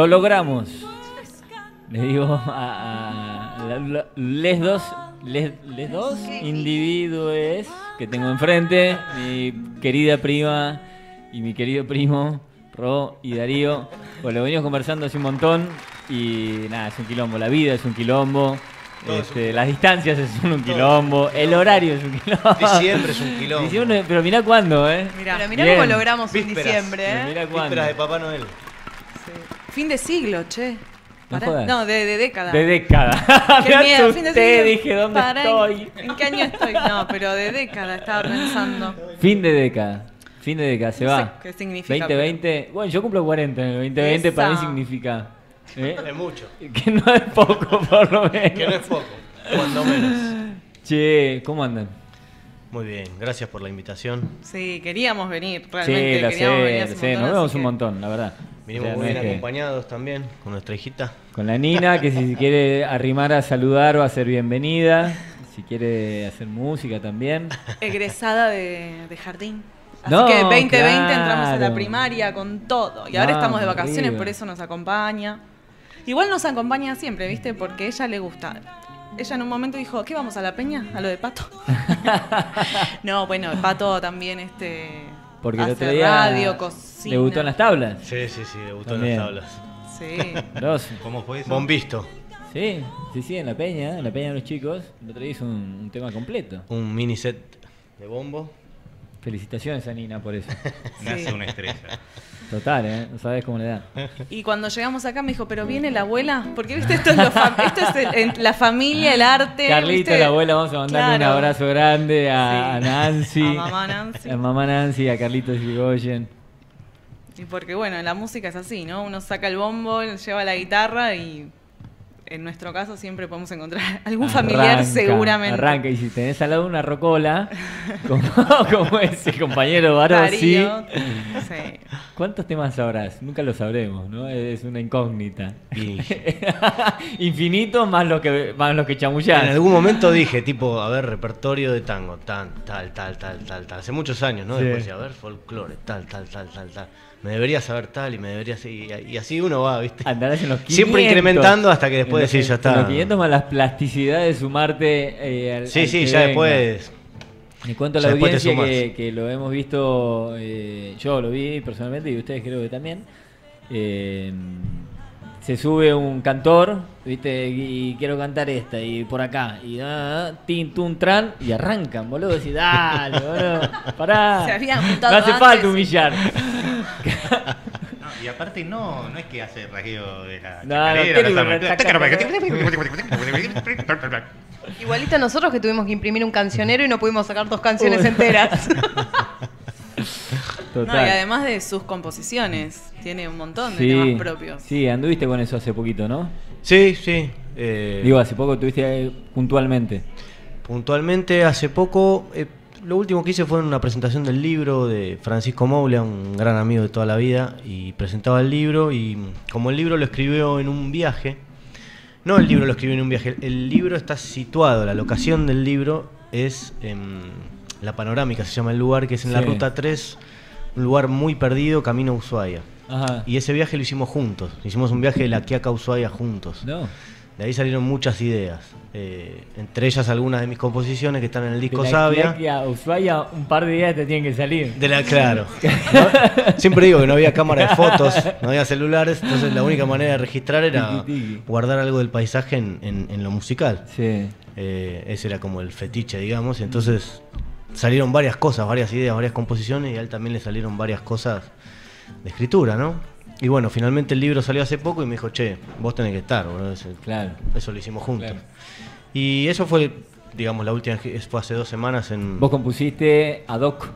Lo logramos. Les digo a, a la- les dos, les, les dos individuos que tengo enfrente, mi querida prima y mi querido primo, Ro y Darío. Pues lo venimos conversando hace un montón y nada, es un quilombo. La vida es un quilombo. Este, las distancias son un quilombo, el horario es un quilombo. Diciembre es un quilombo. Diciembre, pero mirá cuándo, ¿eh? Mirá. Pero mirá Bien. cómo logramos Vísperas. diciembre, ¿eh? Mirá cuándo. Vísperas de Papá Noel. Fin de siglo, che. No jodas. No, de, de década. De década. Qué miedo, fin de asusté, siglo. dije, ¿dónde Pará, estoy? ¿En qué año estoy? No, pero de década estaba pensando. Fin de década. Fin de década, se No sé va. qué significa, 2020. Bueno, yo cumplo 40 en el 2020, para mí Esa. significa. ¿eh? Es mucho. Que no es poco, por lo menos. Que no es poco. Cuando menos. Che, ¿cómo andan? Muy bien, gracias por la invitación. Sí, queríamos venir, Sí, realmente. queríamos venir sé, hace un sé. Nos vemos un que- montón, la verdad. Vinimos O sea, muy no bien que- acompañados también con nuestra hijita. Con la Nina, que si se quiere arrimar a saludar o a ser bienvenida. Si quiere hacer música también. Egresada de, de jardín. Así No, que 2020 entramos a la claro. primaria con todo. Y ahora estamos de vacaciones, arriba. por eso nos acompaña. Igual nos acompaña siempre, ¿viste? Porque a ella le gusta. Ella en un momento dijo, ¿qué vamos a la peña? ¿A lo de Pato? no, bueno, Pato también este Porque el otro día radio, cocina. debutó en las tablas. Sí, sí, sí, debutó También. en las tablas. Sí. Dos. ¿Cómo fue eso? Bombisto. Sí, sí, sí, en la peña, en la peña de los chicos. El otro día hizo un, un tema completo. Un mini set de bombo. Felicitaciones a Nina por eso. Nace una estrella. Total, ¿eh? No sabes cómo le da. Y cuando llegamos acá me dijo, ¿pero viene la abuela? Porque, viste, esto es, lo fam- esto es el- en- la familia, el arte. Carlita, ¿viste? la abuela, vamos a mandarle un Claro. abrazo grande a, a Sí. Nancy. A mamá Nancy. A mamá Nancy, a Carlitos Yrigoyen. Y porque, bueno, la música es así, ¿no? Uno saca el bombo, lleva la guitarra y en nuestro caso siempre podemos encontrar algún familiar Arranca, seguramente. Arranca, y si tenés al lado una rocola, como, como ese compañero Darío. Sí. ¿cuántos temas sabrás? Nunca lo sabremos, ¿no? Es una incógnita. Y Infinito más lo que, más lo que chamullás. en algún momento dije, tipo, a ver, repertorio de tango, tan, tal, tal, tal, tal, tal. Hace muchos años, ¿no? Sí. Después a ver, folclore, tal, tal, tal, tal, tal. Me debería saber tal y me debería... Y, y así uno va, ¿viste? Andarás en los 500. Siempre incrementando hasta que después En decís, ya en está. los 500 más las plasticidades, sumarte eh, al- Sí, al sí, que ya venga. después... Me cuento la audiencia que, que lo hemos visto, eh, yo lo vi personalmente y ustedes creo que también. Eh, se sube un cantor, ¿viste? Y quiero cantar esta, y por acá, y ah, tin, tun, tran, y arrancan, boludo. Decís, dale, boludo, pará. Se habían No hace antes falta humillar. No, y aparte no, no es que hace rasgueo de la No, no, chacarera. Igualito nosotros que tuvimos que imprimir un cancionero y no pudimos sacar dos canciones enteras. No, Total. y además de sus composiciones, tiene un montón de sí, temas propios. sí, anduviste con eso hace poquito, ¿no? Sí, sí. eh, Digo, hace poco tuviste eh, puntualmente. Puntualmente, hace poco, eh, lo último que hice fue una presentación del libro de Francisco Moula, un gran amigo de toda la vida, y presentaba el libro y como el libro lo escribió en un viaje, no el libro lo escribió en un viaje, el libro está situado, la locación del libro es en la panorámica, se llama el lugar, que es en la ruta 3, un lugar muy perdido, camino a Ushuaia. Ajá. Y ese viaje lo hicimos juntos, hicimos un viaje de la Quiaca a Ushuaia juntos. No. De ahí salieron muchas ideas, eh, entre ellas algunas de mis composiciones que están en el disco De la Sabia. Ushuaia, un par de días te tienen que salir. De la, claro. ¿No? Siempre digo que no había cámara de fotos, no había celulares, entonces la única manera de registrar era guardar algo del paisaje en, en- en lo musical. Sí. Eh, ese era como el fetiche, digamos. Entonces salieron varias cosas, varias ideas, varias composiciones y a él también le salieron varias cosas de escritura, ¿no? Y bueno, finalmente el libro salió hace poco y me dijo, che, vos tenés que estar, boludo. Eso, Claro. eso lo hicimos juntos. Claro. Y eso fue, digamos, la última, fue hace dos semanas en... ¿Vos compusiste ad hoc?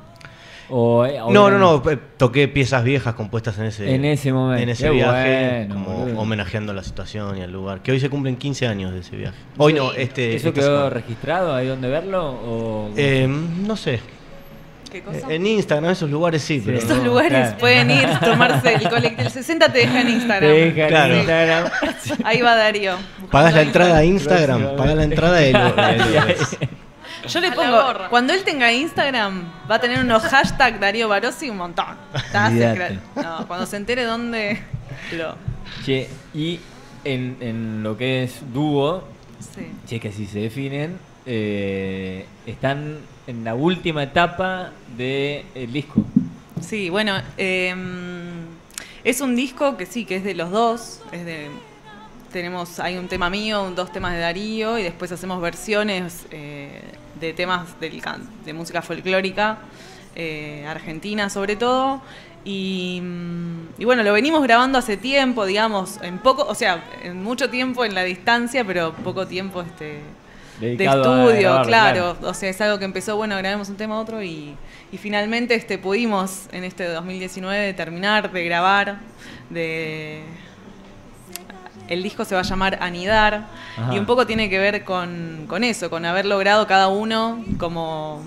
O, o No, no, no, eh, toqué piezas viejas compuestas en ese, En ese momento. en ese Qué viaje, bueno, como boludo. homenajeando la situación y al lugar. Que hoy se cumplen 15 años de ese viaje. Hoy no, este. ¿Eso esta quedó semana. registrado? ¿Hay donde verlo? O... Eh, no sé. ¿Qué cosa? En Instagram, esos lugares sí, pero. Estos no. lugares claro. pueden ir, tomarse el colectivo. El 60 te deja en Instagram. Te deja en Claro. Instagram. Ahí va Darío. Pagás la entrada a Instagram. Pagás la entrada y lo, y lo ves. Yo le pongo, cuando él tenga Instagram, va a tener unos hashtag Darío Barossi un montón. No, cuando se entere dónde lo. Che, y en, en lo que es dúo, Sí. es que así se definen, eh, están en la última etapa del disco. Sí, bueno, eh, es un disco que sí, que es de los dos. De, tenemos, hay un tema mío, dos temas de Darío y después hacemos versiones eh, de temas del de música folclórica, eh, argentina sobre todo. Y, mm, y bueno, lo venimos grabando hace tiempo, digamos, en poco, o sea, en mucho tiempo en la distancia, pero poco tiempo este, de Dedicado a estudio, claro. O sea, es algo que empezó, bueno, grabemos un tema otro y, y finalmente este, pudimos en este 2019 terminar de grabar, de... El disco se va a llamar Anidar Ajá. y un poco tiene que ver con, con eso, con haber logrado cada uno como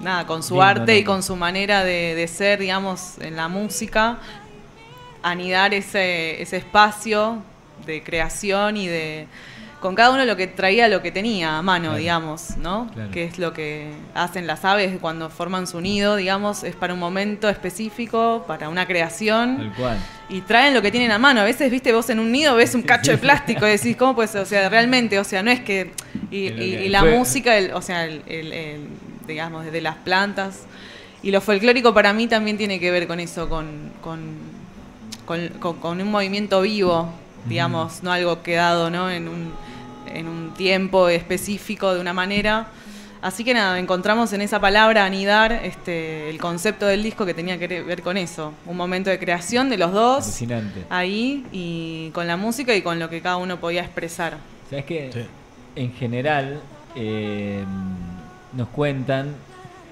nada, con su arte y con su manera de, de ser, digamos, en la música, anidar ese, ese espacio de creación y de con cada uno lo que traía lo que tenía a mano, Claro. digamos, ¿no? Claro. Que es lo que hacen las aves cuando forman su nido, digamos, es para un momento específico, para una creación Tal cual. y traen lo que tienen a mano. A veces, viste, vos en un nido ves un cacho de plástico y decís, ¿cómo puede ser? O sea, realmente, o sea, no es que... Y, la música, el- o sea, el, el- el- digamos, desde las plantas. Y lo folclórico para mí también tiene que ver con eso, con, con, con- con- con un movimiento vivo, digamos, no algo quedado ¿no? En, un, en un tiempo específico de una manera. Así que nada, encontramos en esa palabra anidar este, el concepto del disco que tenía que ver con eso. Un momento de creación de los dos Alucinante. ahí y con la música y con lo que cada uno podía expresar. ¿Sabes qué? Sí. En general, eh, nos cuentan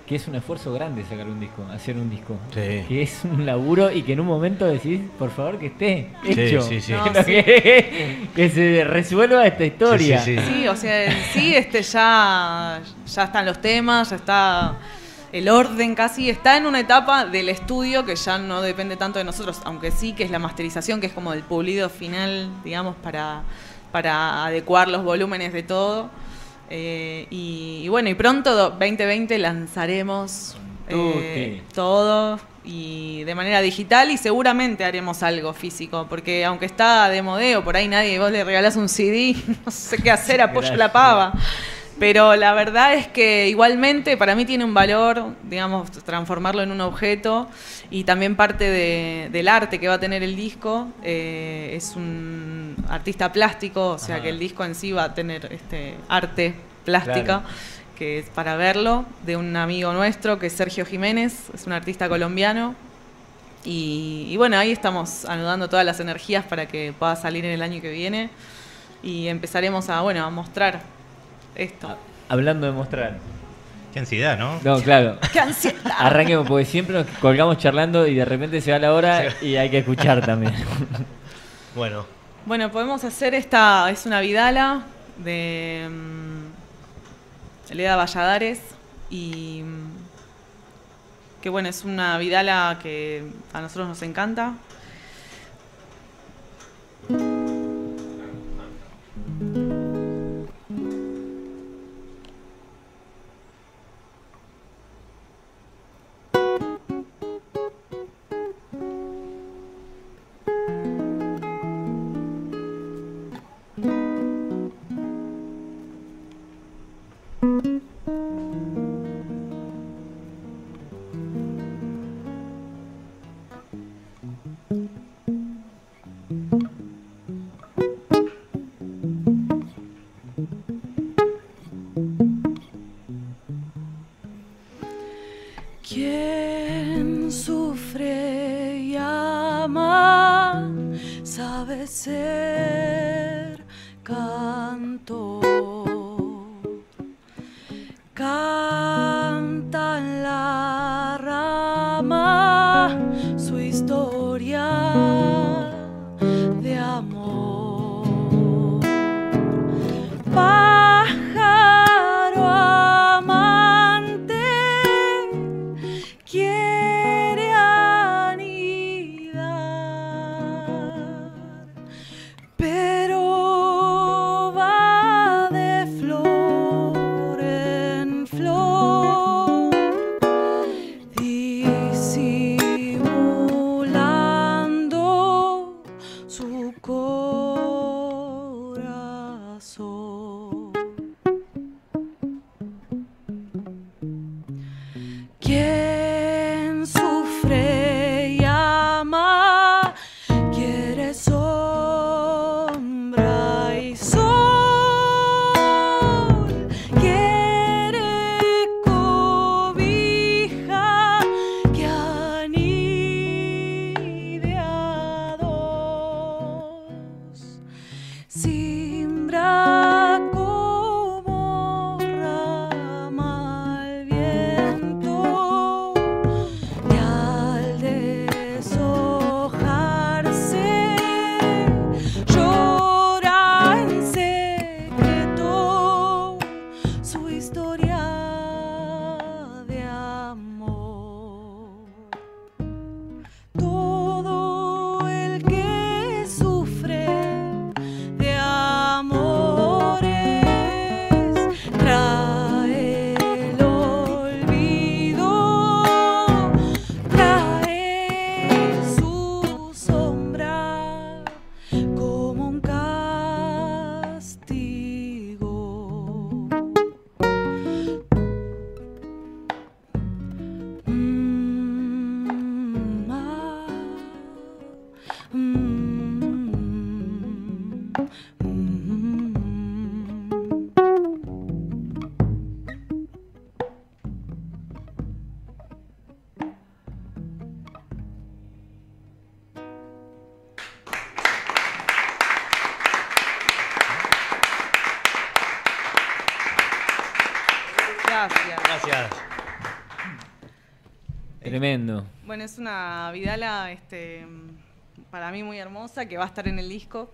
que es un esfuerzo grande sacar un disco, hacer un disco. Sí. Que es un laburo y que en un momento decís, por favor, que esté hecho. sí, sí. No, Que, que- que se resuelva esta historia. Sí, sí, sí. Sí, o sea, en sí este ya, ya están los temas, ya está el orden casi, está en una etapa del estudio que ya no depende tanto de nosotros, aunque sí que es la masterización, que es como el pulido final, digamos, para, para adecuar los volúmenes de todo. Eh, y, y bueno, y pronto, do- 2020, lanzaremos eh, todo y de manera digital y seguramente haremos algo físico, porque aunque está de modeo, por ahí nadie, vos le regalás un CD, no sé qué hacer, apoyo la pava. Pero la verdad es que igualmente para mí tiene un valor, digamos, transformarlo en un objeto y también parte de- del arte que va a tener el disco. eh, es un artista plástico, o sea Ajá. que el disco en sí va a tener este arte plástica Claro. que es para verlo, de un amigo nuestro que es Sergio Jiménez, es un artista colombiano. Y, y bueno, ahí estamos anudando todas las energías para que pueda salir en el año que viene y empezaremos a, bueno, a mostrar esto. Hablando de mostrar. Qué ansiedad, ¿no? No, claro. ¡Qué ansiedad! Arranquemos, porque siempre nos colgamos charlando y de repente se va la hora y hay que escuchar también. Bueno, Bueno, podemos hacer esta, es una vidala de mm, Leda Valladares y mm, que bueno, es una vidala que a nosotros nos encanta. Cántala. Tremendo. Bueno, es una Vidala este, para mí muy hermosa que va a estar en el disco.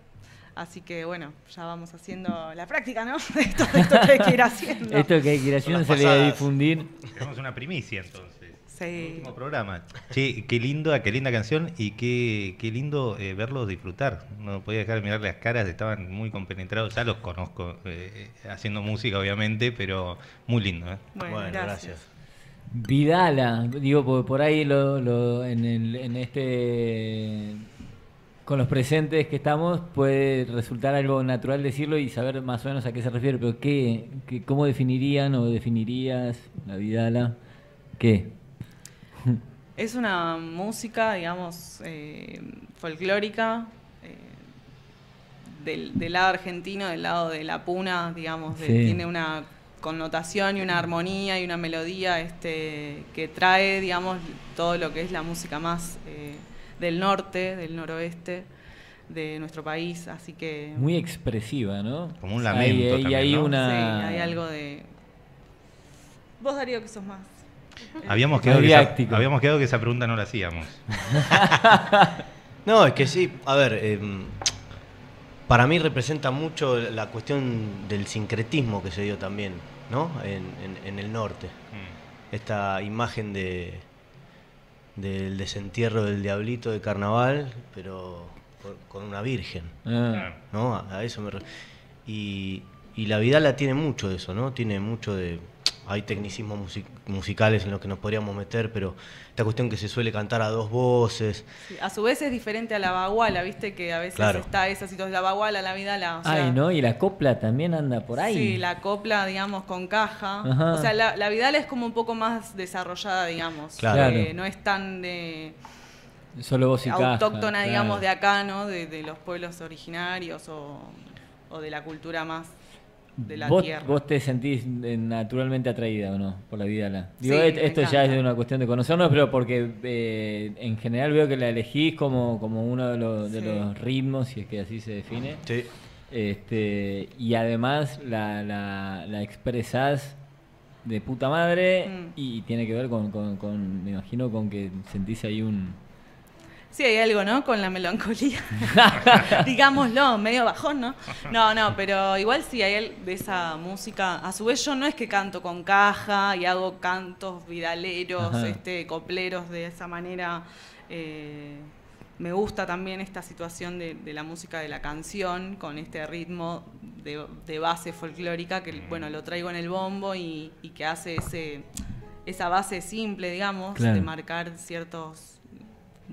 Así que bueno, ya vamos haciendo la práctica, ¿no? De esto, de esto que hay que ir haciendo. Esto que hay que ir haciendo se le va a difundir. Tenemos una primicia entonces. Sí. Último programa. Che, qué lindo, qué linda canción y qué, qué lindo eh, verlos disfrutar. No podía dejar de mirar las caras, estaban muy compenetrados. Ya los conozco eh, eh, haciendo música, obviamente, pero muy lindo. ¿eh? Bueno, Bueno, gracias. gracias. Vidala, digo, por, por ahí lo, lo- en, el- en este con los presentes que estamos puede resultar algo natural decirlo y saber más o menos a qué se refiere, pero ¿qué, qué- cómo definirían o definirías la Vidala? ¿Qué? Es una música, digamos, eh, folclórica, eh, del, del lado argentino, del lado de la puna, digamos, de- Sí. tiene una connotación y una armonía y una melodía este, que trae, digamos, todo lo que es la música más eh, del norte, del noroeste de nuestro país, así que... Muy expresiva, ¿no? Como un lamento hay, también, hay ¿no? una... Sí, hay algo de... Vos, Darío, que sos más... Habíamos quedado, que esa, habíamos quedado que esa pregunta no la hacíamos. No, es que sí, a ver, em, para mí representa mucho la cuestión del sincretismo que se dio también, ¿no? En, en- en el norte. Mm. Esta imagen de del desentierro del diablito de carnaval, pero con, con una virgen, Ah, ¿no? A, a eso me re- y, y la Vidala tiene mucho de eso, ¿no? Tiene mucho de hay tecnicismos music- musicales en los que nos podríamos meter, pero esta cuestión que se suele cantar a dos voces, Sí, A su vez es diferente a la baguala, viste que a veces Claro. está esa situación, la baguala, la vida, la... o sea, Ay, ¿no? Y la copla también anda por ahí. Sí, la copla, digamos, con caja. Ajá. O sea, la, la Vidal es como un poco más desarrollada, digamos. Claro. Eh, no es tan de Solo voz y caja, autóctona, digamos, de acá, ¿no? De, de los pueblos originarios o, o de la cultura más de la ¿Vos, tierra. vos te sentís eh, naturalmente atraída o no por la Vidala? Digo, Sí, esto ya es de una cuestión de conocernos, pero porque eh, en general veo que la elegís como, como uno de los, de Sí. los ritmos, si es que así se define. Sí. Este, y además la, la, la expresás de puta madre Mm. y tiene que ver con, con- con- me imagino, con que sentís ahí un... Sí, hay algo, ¿no? Con la melancolía. Digámoslo, medio bajón, ¿no? No, no, pero igual sí hay de esa música. A su vez yo no es que canto con caja y hago cantos vidaleros, Ajá. este, copleros de esa manera. Eh, me gusta también esta situación de, de la música de la canción con este ritmo de, de base folclórica que, bueno, lo traigo en el bombo y, y que hace ese, esa base simple, digamos, Claro. de marcar ciertos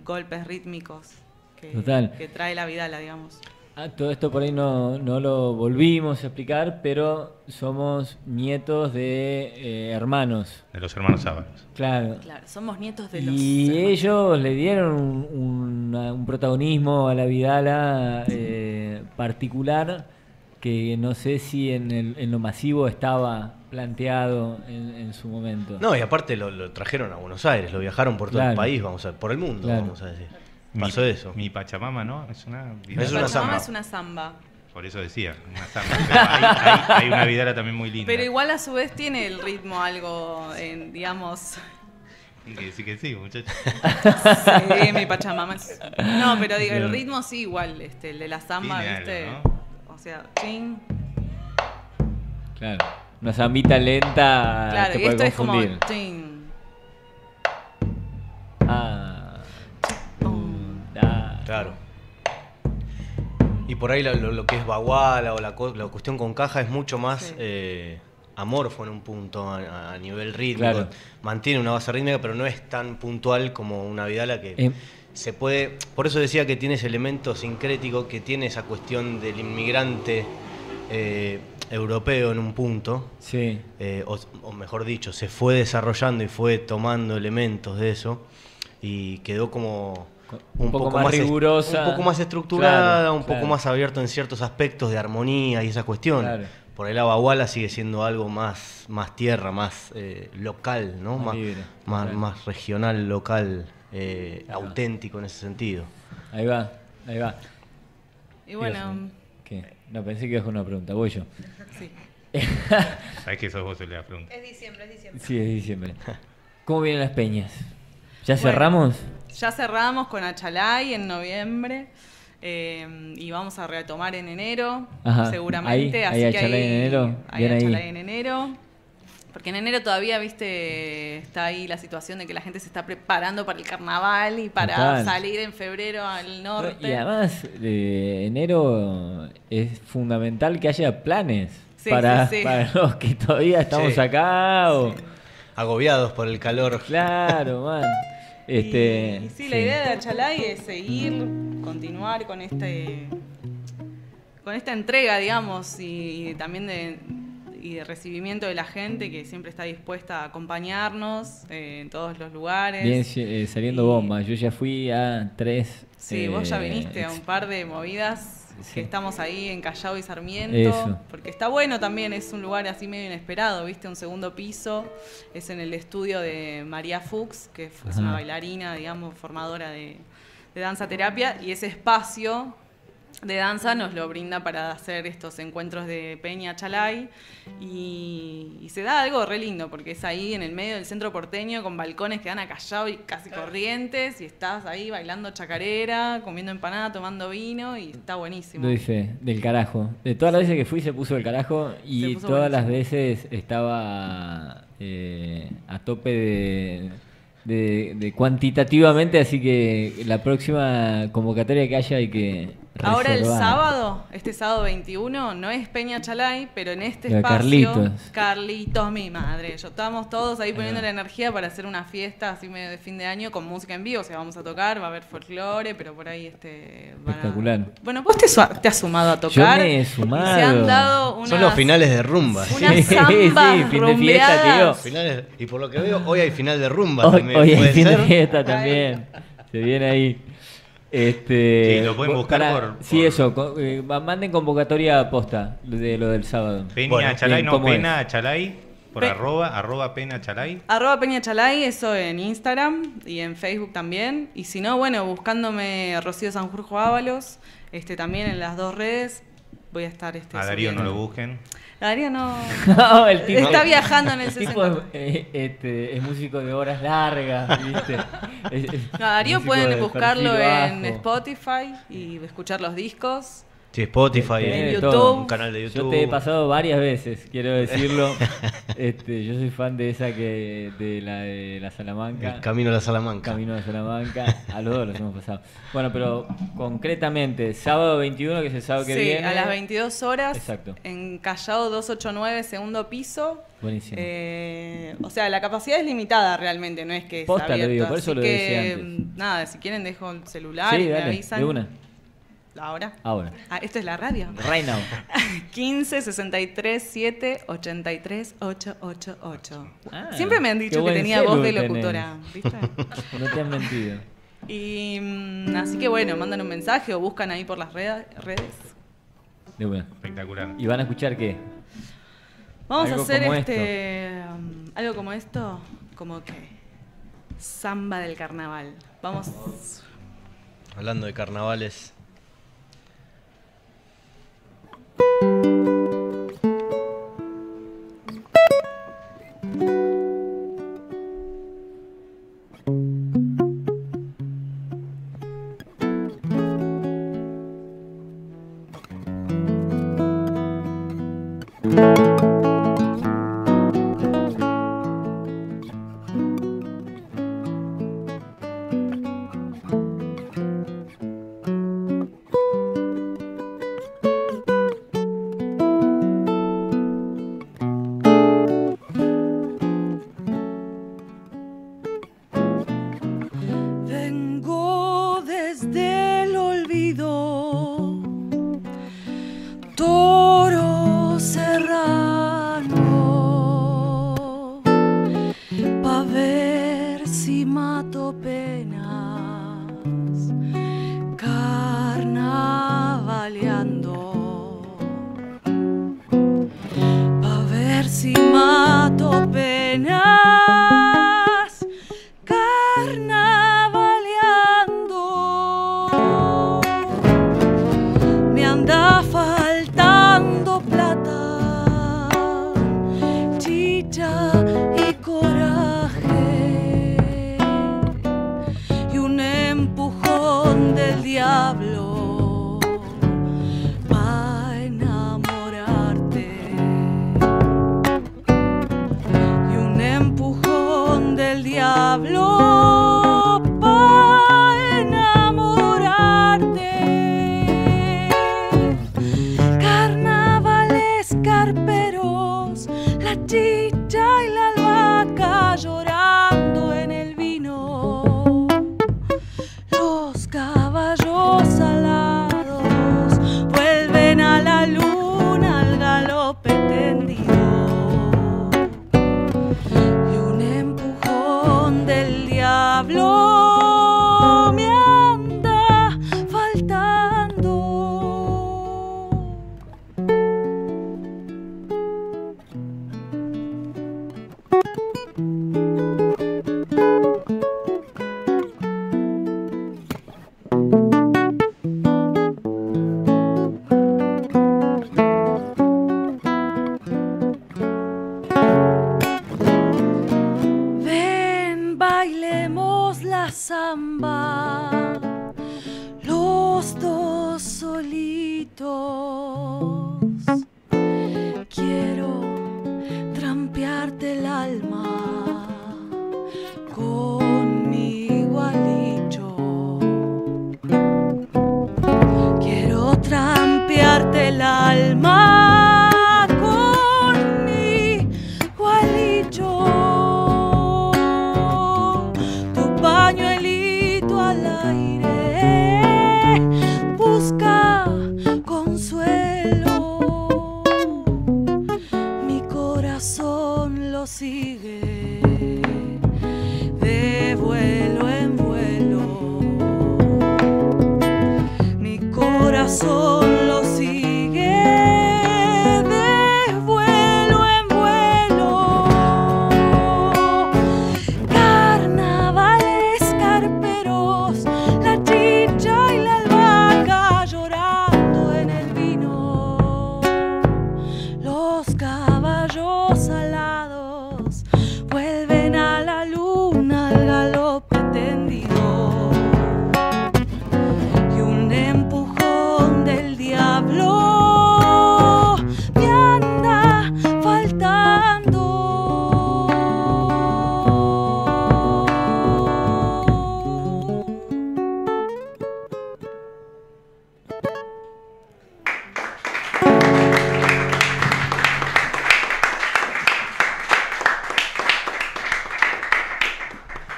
golpes rítmicos que, Total. que trae la vidala, digamos. Ah, todo esto por ahí no, no lo volvimos a explicar, pero somos nietos de eh, hermanos. De los hermanos Ábalos. Claro. Claro, somos nietos de los. Y hermanos. ellos le dieron un protagonismo a la Vidala eh, particular que no sé si en, el- en lo masivo estaba planteado en, en su momento. No, y aparte lo, lo trajeron a Buenos Aires, lo viajaron por todo el país, vamos a por el mundo, Claro. vamos a decir. Mi- Pasó eso. Mi Pachamama, ¿no? Es una. Es La una Pachamama samba. es una samba. Por eso decía, una samba. Pero hay, hay- hay una vidala también muy linda. Pero igual a su vez tiene el ritmo algo, en, digamos. Hay que sí, muchachos. Sí, mi Pachamama es. No, pero digo, el ritmo sí, igual, este, el de la samba, Tiene ¿viste? algo, O sea, ching. Claro. Una zambita lenta Claro, te y puede esto es como. Ah, ah. Claro. Y por ahí lo, lo- lo que es baguala o la, cuestión con caja es mucho más Sí. eh, amorfo en un punto a, a nivel rítmico. Claro. Mantiene una base rítmica, pero no es tan puntual como una vidala que Eh. se puede. Por eso decía que tiene ese elemento sincrético, que tiene esa cuestión del inmigrante eh, europeo en un punto. Sí. eh, o, o mejor dicho, se fue desarrollando y fue tomando elementos de eso y quedó como Un poco más es- rigurosa. un poco más estructurada, Claro, un poco más abierto en ciertos aspectos de armonía y esa cuestión. Claro. Por ahí la baguala sigue siendo algo más, más tierra, más eh, local, ¿no? Más Más, libre, más, claro. más regional, local, eh, auténtico en ese sentido. Ahí va, ahí va. Y bueno. No, pensé que ibas con una pregunta. Voy yo. sí. Sabes que sos vos el de la pregunta. Es diciembre, es diciembre. Sí, es diciembre. ¿Cómo vienen las peñas? ¿Ya Bueno. cerramos? Ya cerramos con Achalay en noviembre. eh, y vamos a retomar en enero, Ajá. seguramente. Ahí- así ahí que Achalay en enero, ahí. Achalay en enero. Porque en enero todavía, viste, está ahí la situación de que la gente se está preparando para el carnaval y para Total. salir en febrero al norte. Y además, eh, enero es fundamental que haya planes Sí, para, sí, sí. para los que todavía estamos Sí. acá. O, Agobiados por el calor. Claro, man. Este, y, y sí, la idea de Achalay es seguir, continuar con este con esta entrega, digamos, y, y también de, y de recibimiento de la gente que siempre está dispuesta a acompañarnos eh, en todos los lugares. Bien eh, saliendo bombas. Yo ya fui a tres. Sí, vos ya eh, viniste a un par de movidas Sí. que estamos ahí en Callao y Sarmiento. Eso. Porque está bueno también, es un lugar así medio inesperado, ¿viste? Un segundo piso. Es en el estudio de María Fuchs, que es Ajá. una bailarina, digamos, formadora de, de danza terapia. Y ese espacio de danza nos lo brinda para hacer estos encuentros de Peña Chalay y, y se da algo re lindo porque es ahí en el medio del centro porteño con balcones que dan a Callao y casi corrientes y estás ahí bailando chacarera, comiendo empanada, tomando vino y está buenísimo. Doy fe, del carajo. De todas las veces que fui se puso el carajo y todas las veces estaba eh, a tope de, de- de cuantitativamente, así que la próxima convocatoria que haya hay que Ahora el sábado, este sábado 21, no es Peña Chalay, pero en este espacio. Carlitos. Carlitos, mi madre. Yo estamos todos ahí poniendo la energía para hacer una fiesta así medio de fin de año con música en vivo. O sea, vamos a tocar, va a haber folclore, pero por ahí este. van a- Espectacular. Bueno, vos te, has sumado a Yo tocar. me he y Se sumado. han dado unas, Son los finales de rumba. ¿sí? Unas Sí, sí, fin de fiesta, tío. Finales- y por lo que veo, hoy hay final de rumba Hoy, también. hoy hay ¿puede fin de fiesta también. Se viene ahí. Este, Sí, lo pueden buscar por- Sí, eso. eh, ma- manden convocatoria posta de lo del sábado. Peña Bueno, no ¿cómo Pena Achalay, por Pe- arroba, arroba Pena Achalay. Arroba Peña Chalay, eso en Instagram y en Facebook también. Y si no, bueno, buscándome Rocío Sanjurjo Ábalos, este, también en las dos redes. Voy a estar este, A Darío no lo busquen. Darío no. No, el tipo, Está viajando en el el tipo es, 60. eh, este, es músico de horas largas, ¿viste? Es- es No, a Darío pueden de buscarlo en. Spotify y escuchar los discos. Sí, Spotify, Tiene en de todo. YouTube. un canal de Yo YouTube. te he pasado varias veces, quiero decirlo. este, yo soy fan de esa que de la de la Salamanca. El Camino a la Salamanca. Camino de Salamanca, a los dos los hemos pasado. Bueno, pero concretamente, sábado 21, que es el sábado que sí, viene. a las 22 horas. Exacto. En Callao 289, segundo piso. Buenísimo. Eh, o sea, la capacidad es limitada realmente, no es que es Posta, lo abierto, digo, por eso lo que, decía antes. Nada, si quieren dejo el celular sí, y me dale, avisan. de una. Ahora. Ahora. Ah, ah esto es la radio. Right now. 15 63 7 83 888. Ah, Siempre me han dicho que tenía voz de locutora. ¿viste? no te han mentido. Y mm, así que bueno, mandan un mensaje o buscan ahí por las redes. De buena. Espectacular. ¿Y van a escuchar qué? Vamos a hacer este mm, algo como esto, como que samba del carnaval. Vamos. Hablando de carnavales. Música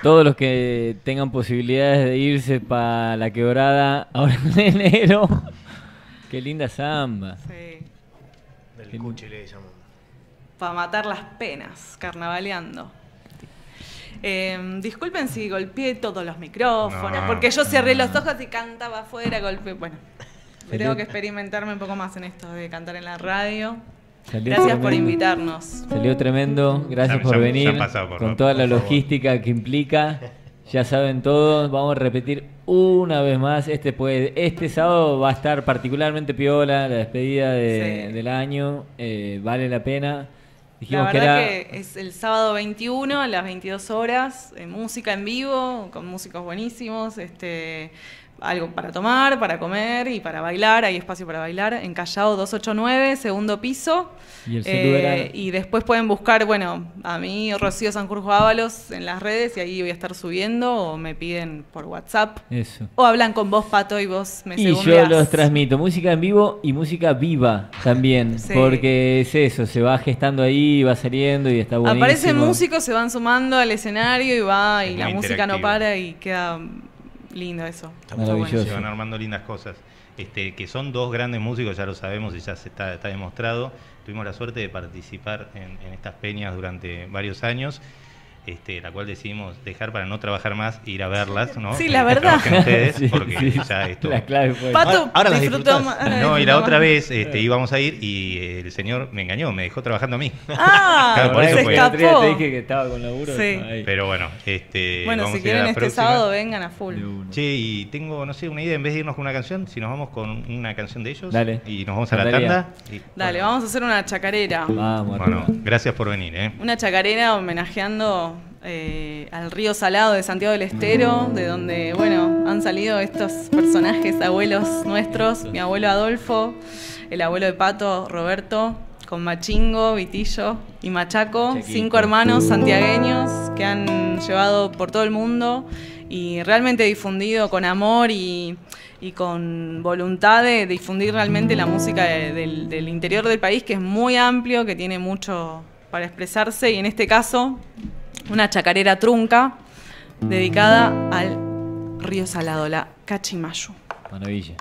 todos los que tengan posibilidades de irse para la quebrada ahora en enero. Qué linda samba. Sí. Del cuchi le llamamos. Para matar las penas, carnavaleando. Eh, disculpen si golpeé todos los micrófonos, No. porque yo cerré los ojos y cantaba afuera, golpeé. Bueno, tengo que experimentarme un poco más en esto de cantar en la radio. Salió Gracias por invitarnos. Salió tremendo, gracias Ya- por ya- venir, han pasado por con toda la favor. logística que implica. Ya saben todos, vamos a repetir una vez más. Este puede, este sábado va a estar particularmente piola, la despedida de- Sí. del año, eh, vale la pena. La que verdad era que, es el sábado 21 a las 22 horas, eh, música en vivo, con músicos buenísimos, este, algo para tomar, para comer y para bailar, hay espacio para bailar, en Callao 289, segundo piso. Y el Eh, y después pueden buscar, bueno, a mí, Rocío Sanjurjo Ábalos, en las redes, y ahí voy a estar subiendo, o me piden por WhatsApp, eso. o hablan con vos, Pato, y vos me Y yo los transmito, música en vivo y música viva también, Sí. porque es eso, se va gestando ahí, va saliendo y está buenísimo. Aparecen músicos, se van sumando al escenario y va, y Es la música no para y queda lindo eso. Está muy maravilloso. bueno. Se van armando lindas cosas. Este, que son dos grandes músicos, ya lo sabemos y ya se está, está demostrado. Tuvimos la suerte de participar en, en estas peñas durante varios años, este, la cual decidimos dejar para no trabajar más e ir a verlas, ¿no? Sí, Que la verdad. ustedes, Sí, porque sí. ya esto... La clave fue. Pato Ahora- las más- No, y la otra vez este, íbamos a ir y el señor me engañó, me dejó trabajando a mí. Ah, Claro, por eso se día escapó. te dije que estaba con laburo. Sí. estaba ahí. Pero bueno, este, Bueno, vamos si a quieren este próxima. sábado vengan a full. Che, y tengo, no sé, una idea, en vez de irnos con una canción, si nos vamos con una canción de ellos Dale. y nos vamos a la tanda. y- Dale, bueno. vamos a hacer una chacarera. Vamos, Bueno, gracias por venir, ¿eh? Una chacarera homenajeando eh, al río Salado de Santiago del Estero, de donde, bueno, han salido estos personajes abuelos nuestros, mi abuelo Adolfo, el abuelo de Pato, Roberto, con Machingo, Vitillo y Machaco, cinco hermanos santiagueños que han llevado por todo el mundo y realmente difundido con amor y, y con voluntad de difundir realmente la música de- del, del interior del país, que es muy amplio, que tiene mucho para expresarse, y en este caso, una chacarera trunca dedicada al río Salado, la Cachimayu. Maravilla.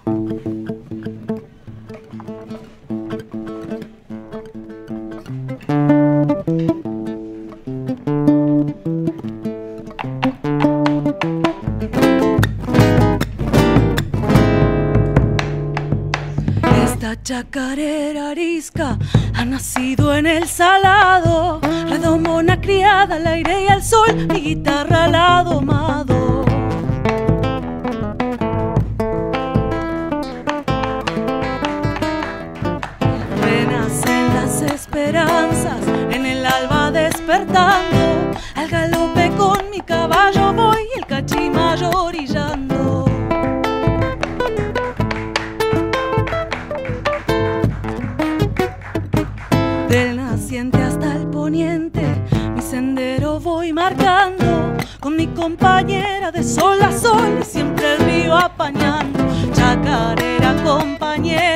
Compañera,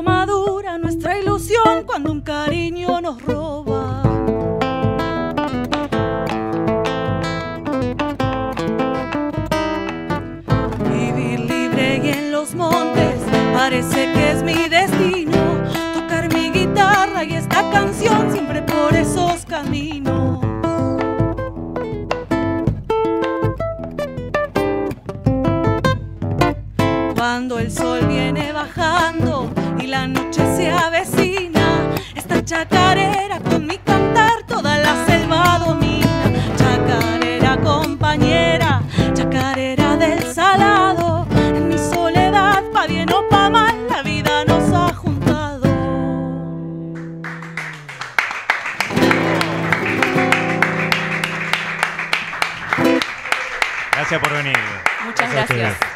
madura nuestra ilusión cuando un cariño nos roba. Vivir libre y en los montes parece que es mi destino. Tocar mi guitarra y esta canción siempre por esos caminos la noche se avecina, esta chacarera con mi cantar toda la selva domina. Chacarera compañera, chacarera del salado, en mi soledad pa' bien o pa' mal la vida nos ha juntado. Gracias por venir. Muchas gracias. gracias.